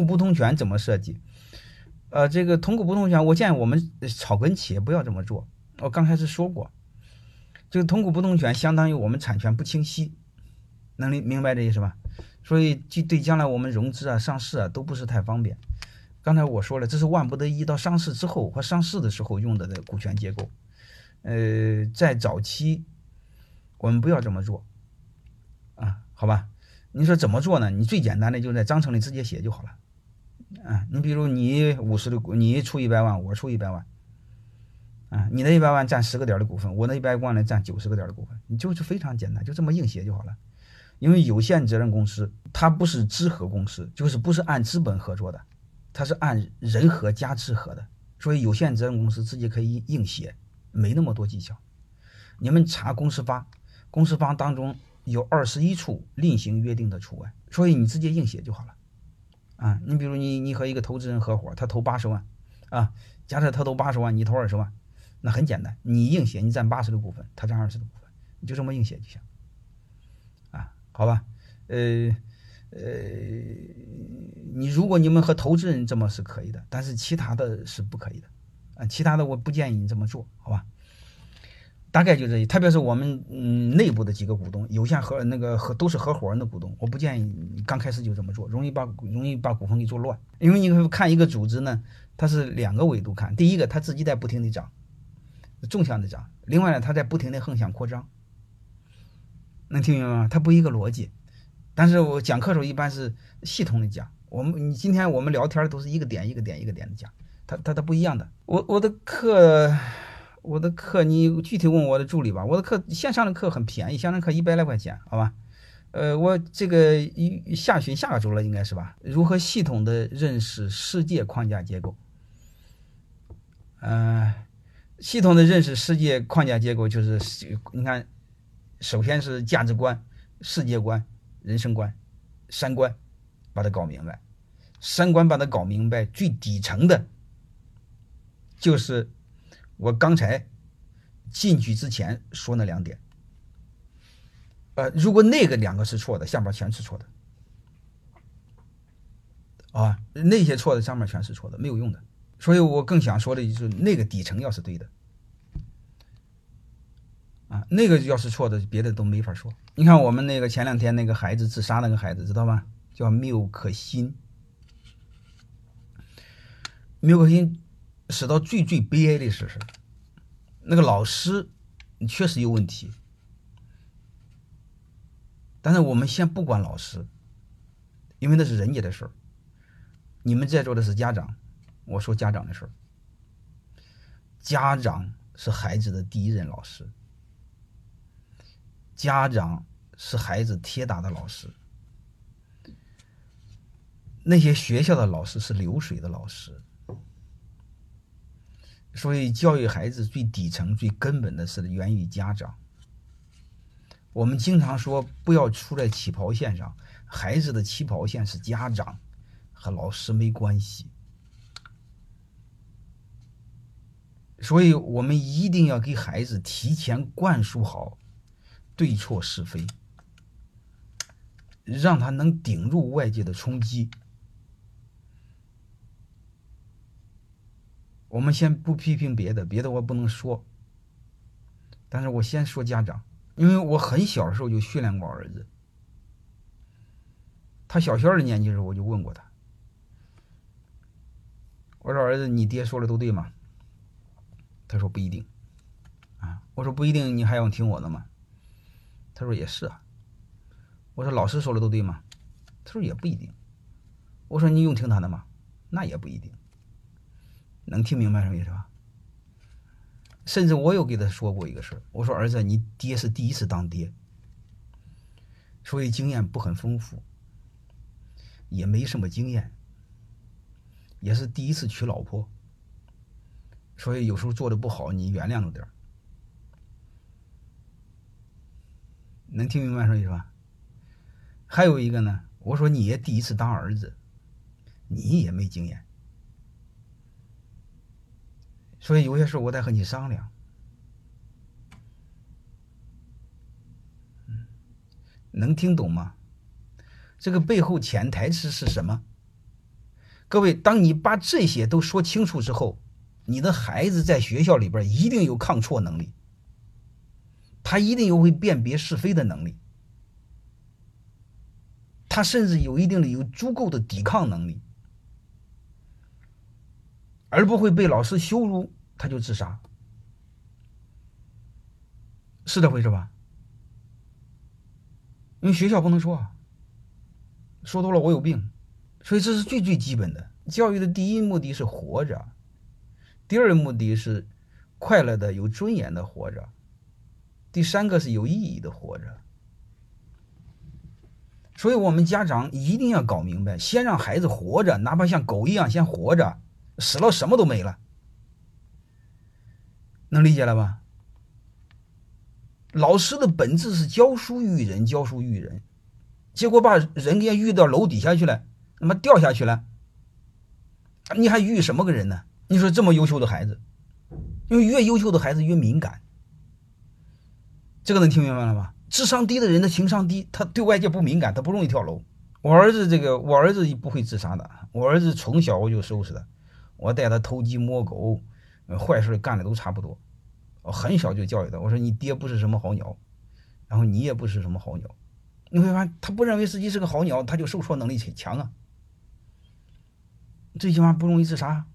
股不同权怎么设计？呃，这个同股不同权，我建议我们草根企业不要这么做。我刚开始说过，这个同股不同权相当于我们产权不清晰，能明明白这意思吧？所以就对将来我们融资啊、上市啊都不是太方便。刚才我说了，这是万不得已到上市之后或上市的时候用的的股权结构。呃，在早期我们不要这么做啊，好吧？你说怎么做呢？你最简单的就在章程里直接写就好了。啊，你比如你五十的股，你出一百万，我出一百万，啊，你那一百万占十个点的股份，我那一百万呢占九十个点的股份，你就是非常简单，就这么硬写就好了。因为有限责任公司它不是资合公司，就是不是按资本合作的，它是按人合加资合的，所以有限责任公司直接可以硬写，没那么多技巧。你们查公司法，公司法当中有二十一处另行约定的除外，所以你直接硬写就好了。啊，你比如你你和一个投资人合伙，他投八十万，啊，假设他投八十万，你投二十万，那很简单，你硬写，你占八十的股份，他占二十的股份，你就这么硬写就行，啊，好吧，呃呃，你如果你们和投资人这么是可以的，但是其他的是不可以的，啊，其他的我不建议你这么做，好吧？大概就这，特别是我们嗯内部的几个股东，有限合那个合都是合伙人的股东，我不建议你刚开始就这么做，容易把容易把股份给做乱。因为你看一个组织呢，它是两个维度看，第一个它自己在不停的涨，纵向的涨；另外呢，它在不停的横向扩张。能听明白吗？它不一个逻辑。但是我讲课时候一般是系统的讲，我们你今天我们聊天都是一个点一个点一个点的讲，它它它不一样的。我我的课。我的课你具体问我的助理吧。我的课线上的课很便宜，线上课一百来块钱，好吧？呃，我这个一下旬下个周了，应该是吧？如何系统的认识世界框架结构？嗯，系统的认识世界框架结构就是，你看，首先是价值观、世界观、人生观、三观，把它搞明白。三观把它搞明白，最底层的，就是。我刚才进去之前说那两点，呃，如果那个两个是错的，下面全是错的，啊，那些错的上面全是错的，没有用的。所以我更想说的就是那个底层要是对的，啊，那个要是错的，别的都没法说。你看我们那个前两天那个孩子自杀那个孩子，知道吧？叫缪可欣，缪可欣。使到最最悲哀的是什么？那个老师确实有问题，但是我们先不管老师，因为那是人家的事儿。你们在座的是家长，我说家长的事儿。家长是孩子的第一任老师，家长是孩子铁打的老师，那些学校的老师是流水的老师。所以，教育孩子最底层、最根本的是源于家长。我们经常说不要出在起跑线上，孩子的起跑线是家长，和老师没关系。所以我们一定要给孩子提前灌输好对错是非，让他能顶住外界的冲击。我们先不批评别的，别的我不能说。但是我先说家长，因为我很小的时候就训练过儿子。他小学二年级的时候，我就问过他：“我说儿子，你爹说的都对吗？”他说不一定。啊，我说不一定，你还要听我的吗？他说也是啊。我说老师说的都对吗？他说也不一定。我说你用听他的吗？那也不一定。能听明白什么意思吧？甚至我有给他说过一个事儿，我说儿子，你爹是第一次当爹，所以经验不很丰富，也没什么经验，也是第一次娶老婆，所以有时候做的不好，你原谅着点能听明白什么意思吧？还有一个呢，我说你也第一次当儿子，你也没经验。所以有些事我得和你商量，能听懂吗？这个背后潜台词是什么？各位，当你把这些都说清楚之后，你的孩子在学校里边一定有抗挫能力，他一定有会辨别是非的能力，他甚至有一定的有足够的抵抗能力，而不会被老师羞辱他就自杀，是这回事吧？因为学校不能说，说多了我有病。所以这是最最基本的教育的第一目的是活着，第二目的是快乐的、有尊严的活着，第三个是有意义的活着。所以我们家长一定要搞明白，先让孩子活着，哪怕像狗一样先活着，死了什么都没了，能理解了吧？老师的本质是教书育人，教书育人，结果把人给遇到楼底下去了。他妈掉下去了，你还育什么个人呢？你说这么优秀的孩子，因为越优秀的孩子越敏感，这个能听明白了吗？智商低的人的情商低，他对外界不敏感，他不容易跳楼。我儿子这个，我儿子不会自杀的。我儿子从小我就收拾他，我带他偷鸡摸狗，坏事干的都差不多。我很小就教育他，我说你爹不是什么好鸟，然后你也不是什么好鸟。你会发现，他不认为自己是个好鸟，他就受挫能力强啊。最起码不容易自杀。